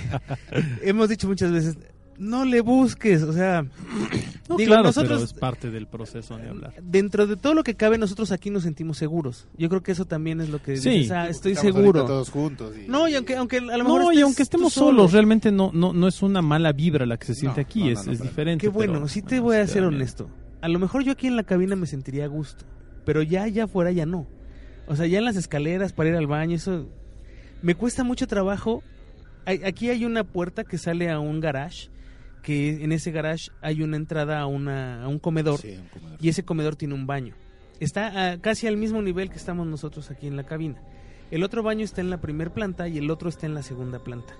hemos dicho muchas veces, no le busques, o sea, No, Digo, claro, nosotros- pero es parte del proceso de hablar. dentro de todo lo que cabe, nosotros aquí nos sentimos seguros. Yo creo que eso también es lo que Sí. dices, ah, estoy Estamos seguro. todos juntos. y- No, y aunque, aunque a lo mejor No, y aunque estemos solos, realmente no, no, no es una mala vibra la que se siente No, aquí, no, no, es, no, es diferente. Qué bueno, pero, sí te bueno, voy a ser honesto. A lo mejor yo aquí en la cabina me sentiría a gusto, pero ya allá afuera ya no. O sea, ya en las escaleras para ir al baño, eso me cuesta mucho trabajo. Hay- aquí hay una puerta que sale a un garage, que en ese garage hay una entrada a, una, a un comedor Sí, un comedor. y ese comedor tiene un baño. Está a- casi al mismo nivel que estamos nosotros aquí en la cabina. El otro baño está en la primera planta y el otro está en la segunda planta.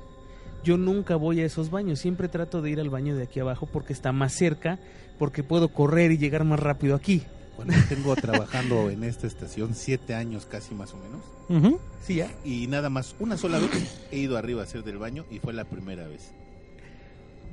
Yo nunca voy a esos baños, siempre trato de ir al baño de aquí abajo porque está más cerca, porque puedo correr y llegar más rápido aquí. Bueno, tengo trabajando en esta estación siete años casi más o menos. Ujú. Sí, ya. Y nada más, una sola vez he ido arriba a hacer del baño y fue la primera vez.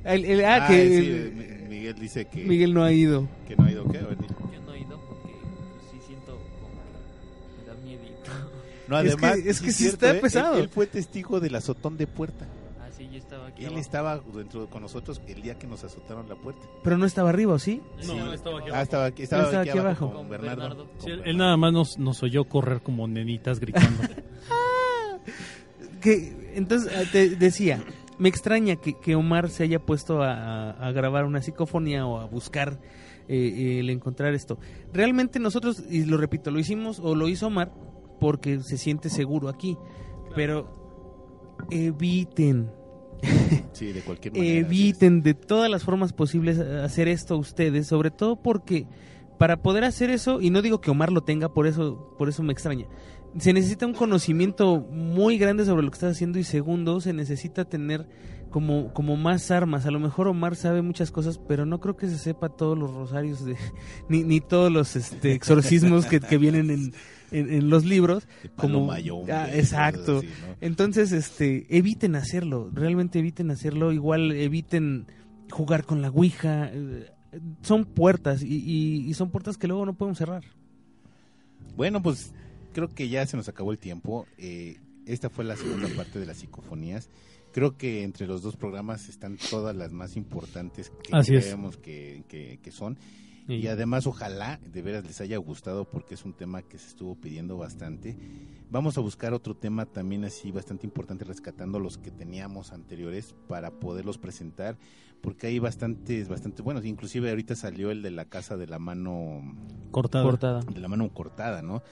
El- el- ah, Ah, que sí, el- Mi- Miguel dice que, Miguel no ha ido. que no ha ido. ¿qué? A ver, di. Yo no he ido porque pues, sí siento como que me da miedito. No, Es además, que- es que es sí cierto, está ¿eh? pesado. Él, él fue testigo del azotón de puerta. Así yo estaba aquí. Él abajo. estaba dentro con nosotros el día que nos azotaron la puerta. Pero no estaba arriba, ¿o sí? Sí, No, estaba aquí Ah, estaba aquí, estaba Estaba aquí, aquí abajo, abajo. con Con Bernardo. Bernardo. Sí, él, Bernardo. él nada más nos, nos oyó correr como nenitas gritando. que entonces te decía me extraña que, que Omar se haya puesto a, a grabar una psicofonía o a buscar eh, el encontrar esto realmente nosotros y lo repito lo hicimos o lo hizo Omar porque se siente seguro aquí pero eviten Sí, de cualquier manera. eviten de todas las formas posibles hacer esto ustedes, sobre todo porque para poder hacer eso, y no digo que Omar lo tenga, por eso, por eso me extraña, se necesita un conocimiento muy grande sobre lo que estás haciendo y segundo, se necesita tener como, como más armas. A lo mejor Omar sabe muchas cosas, pero no creo que se sepa todos los rosarios de, ni, ni todos los este, exorcismos que, que vienen en, en, en los libros. Como- mayombe Ah, exacto. así, ¿no? Entonces, este, eviten hacerlo, realmente eviten hacerlo, igual eviten jugar con la Ouija, eh, son puertas y, y- y son puertas que luego no podemos cerrar. Bueno, pues creo que ya se nos acabó el tiempo. Eh, esta fue la segunda parte de las psicofonías. Creo que entre los dos programas están todas las más importantes que Así es. creemos que, que- que son. Y- Y además, ojalá de veras les haya gustado porque es un tema que se estuvo pidiendo bastante. Vamos a buscar otro tema también así bastante importante, rescatando los que teníamos anteriores para poderlos presentar, porque hay bastantes, bastante buenos. Inclusive ahorita salió el de la casa de la mano, Cortada. cortada. de la mano cortada, ¿no?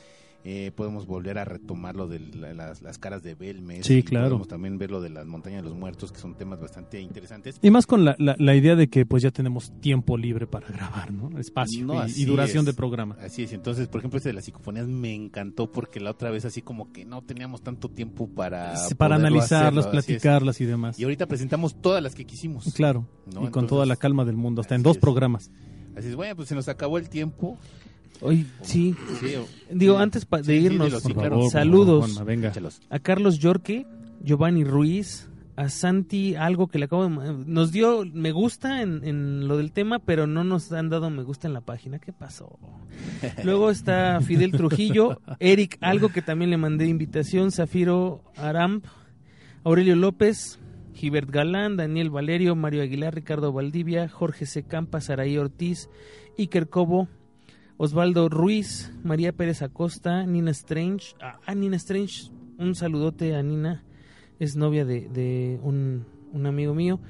Eh, podemos volver a retomar lo de la- las, las caras de Belmes. Sí, claro. Podemos también ver lo de las montañas de los muertos, que son temas bastante interesantes. Y más con la, la, la idea de que pues ya tenemos tiempo libre para grabar, ¿no? Espacio No, y- duración es. de programa. Así es, entonces, por ejemplo, este de las psicofonías me encantó porque la otra vez así como que no teníamos tanto tiempo para... Sí, para analizarlas, hacerlo, platicarlas y demás. Y ahorita presentamos todas las que quisimos. Claro, ¿no? y con Entonces, toda la calma del mundo, hasta en dos es. programas. Así es, bueno, pues se nos acabó el tiempo. Hoy, sí. Sí, o- Digo, sí. antes pa- de Sí, irnos, dilo, sí, Por claro. favor, por Saludos. favor, Juanma, a Carlos Yorque, Giovanni Ruiz, a Santi, algo que le acabo de... Nos dio me gusta en, en lo del tema, pero no nos han dado me gusta en la página. ¿Qué pasó? Luego está Fidel Trujillo, Eric, algo que también le mandé invitación, Zafiro Aramp, Aurelio López, Gilbert Galán, Daniel Valerio, Mario Aguilar, Ricardo Valdivia, Jorge C. Campa, Saraí Ortiz, Iker Cobo, Osvaldo Ruiz, María Pérez Acosta, Nina Strange. Ah, Nina Strange, un saludote a Nina, es novia de, de un, un amigo mío.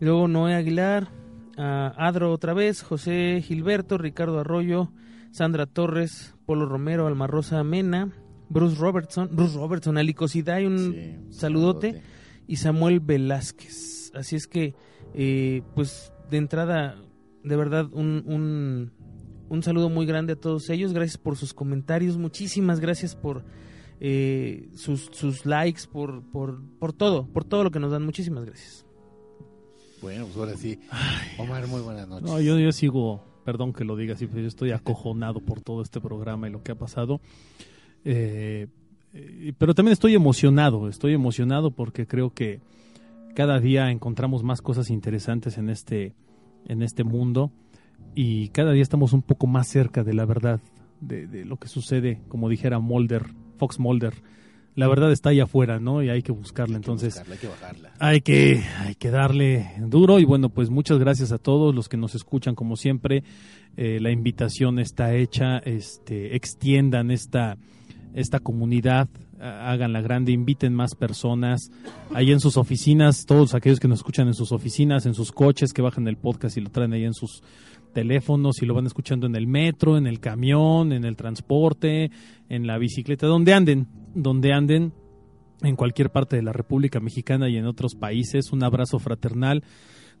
Luego Noé Aguilar, a Adro otra vez, José Gilberto, Ricardo Arroyo, Sandra Torres, Polo Romero, Alma Rosa Mena, Bruce Robertson, Bruce Robertson, Alicosidad, un Sí, saludote y Samuel Velázquez. Así es que, eh, pues de entrada, de verdad, un, un, un saludo muy grande a todos ellos. Gracias por sus comentarios, muchísimas gracias por eh, sus, sus likes, por, por, por todo, por todo lo que nos dan. Muchísimas gracias. Bueno, pues ahora sí. Omar, muy buenas noches. No, yo, yo sigo, perdón que lo diga así, pero yo estoy acojonado por todo este programa y lo que ha pasado. Eh, eh, pero también estoy emocionado, estoy emocionado porque creo que cada día encontramos más cosas interesantes en este, en este mundo y cada día estamos un poco más cerca de la verdad, de, de lo que sucede, como dijera Mulder, Fox Mulder. La verdad está ahí afuera, ¿no? Y hay que buscarla. Hay que Entonces, buscarla, hay que bajarla. hay que, hay que darle duro y bueno, pues muchas gracias a todos los que nos escuchan como siempre. Eh, la invitación está hecha, este, extiendan esta, esta comunidad, háganla grande, inviten más personas. Ahí en sus oficinas, todos aquellos que nos escuchan en sus oficinas, en sus coches, que bajan el podcast y lo traen ahí en sus teléfonos y lo van escuchando en el metro, en el camión, en el transporte, en la bicicleta, donde anden, donde anden en cualquier parte de la República Mexicana y en otros países. Un abrazo fraternal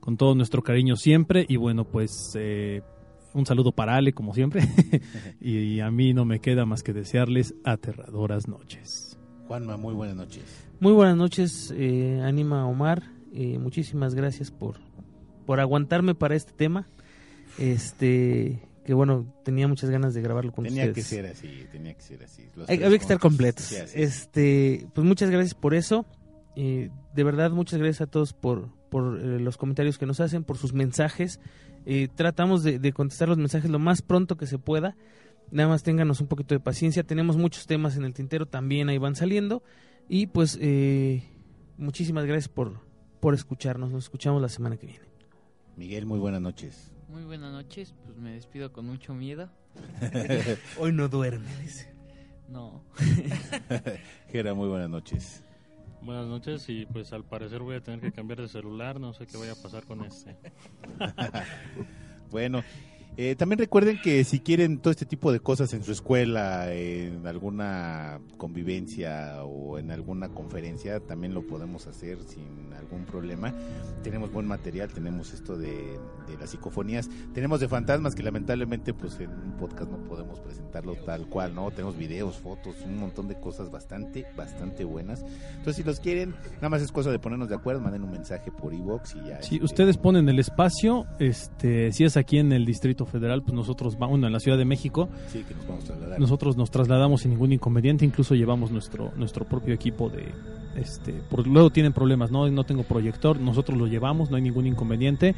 con todo nuestro cariño siempre y bueno, pues eh, un saludo para Ale como siempre y, y a mí no me queda más que desearles aterradoras noches. Juanma, muy buenas noches. Muy buenas noches, eh, Anima Omar. Eh, muchísimas gracias por, por aguantarme para este tema. Este, que bueno, tenía muchas ganas de grabarlo con Tenía ustedes. que ser así, tenía que ser así. Los Hay- tres había que estar completos. Este, pues muchas gracias por eso. Eh, de verdad, muchas gracias a todos por, por eh, los comentarios que nos hacen, por sus mensajes. Eh, tratamos de, de contestar los mensajes lo más pronto que se pueda. Nada más ténganos un poquito de paciencia. Tenemos muchos temas en el tintero, también ahí van saliendo. Y pues, eh, muchísimas gracias por, por escucharnos. Nos escuchamos la semana que viene. Miguel, muy buenas noches. Muy buenas noches, pues me despido con mucho miedo. Hoy no duerme, dice. No. Gera, muy buenas noches. Buenas noches y pues al parecer voy a tener que cambiar de celular, no sé qué vaya a pasar con este. Bueno, eh, también recuerden que si quieren todo este tipo de cosas en su escuela, en alguna convivencia o en alguna conferencia, también lo podemos hacer sin algún problema. Tenemos buen material, tenemos esto de, de las psicofonías, tenemos de fantasmas que lamentablemente pues en un podcast no podemos presentarlo tal cual, ¿no? Tenemos videos, fotos, un montón de cosas bastante, bastante buenas. Entonces si los quieren, nada más es cosa de ponernos de acuerdo, manden un mensaje por iVoox y ya. Si este, ustedes ponen el espacio, este, si es aquí en el Distrito Federal, pues nosotros vamos, bueno, en la Ciudad de México, Sí, que nos vamos a trasladar. nosotros nos trasladamos sin ningún inconveniente, incluso llevamos nuestro nuestro propio equipo de este, por, luego tienen problemas, no no tengo proyector, nosotros lo llevamos, no hay ningún inconveniente.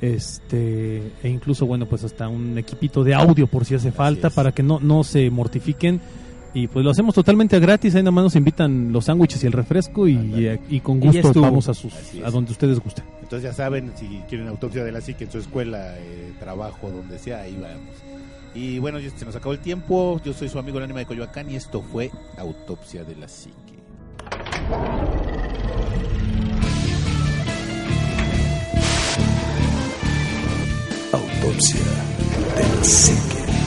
Este, e incluso bueno, pues hasta un equipito de audio por si hace falta es. para que no no se mortifiquen. Y pues lo hacemos totalmente gratis, ahí nomás nos invitan los sándwiches y el refresco y, y con gusto vamos a sus a donde ustedes gusten. Entonces ya saben, si quieren autopsia de la psique en su escuela, eh, trabajo, donde sea, ahí vamos. Y bueno, ya se nos acabó el tiempo. Yo soy su amigo el ánima de Coyoacán y esto fue Autopsia de la Psique. Autopsia de la psique.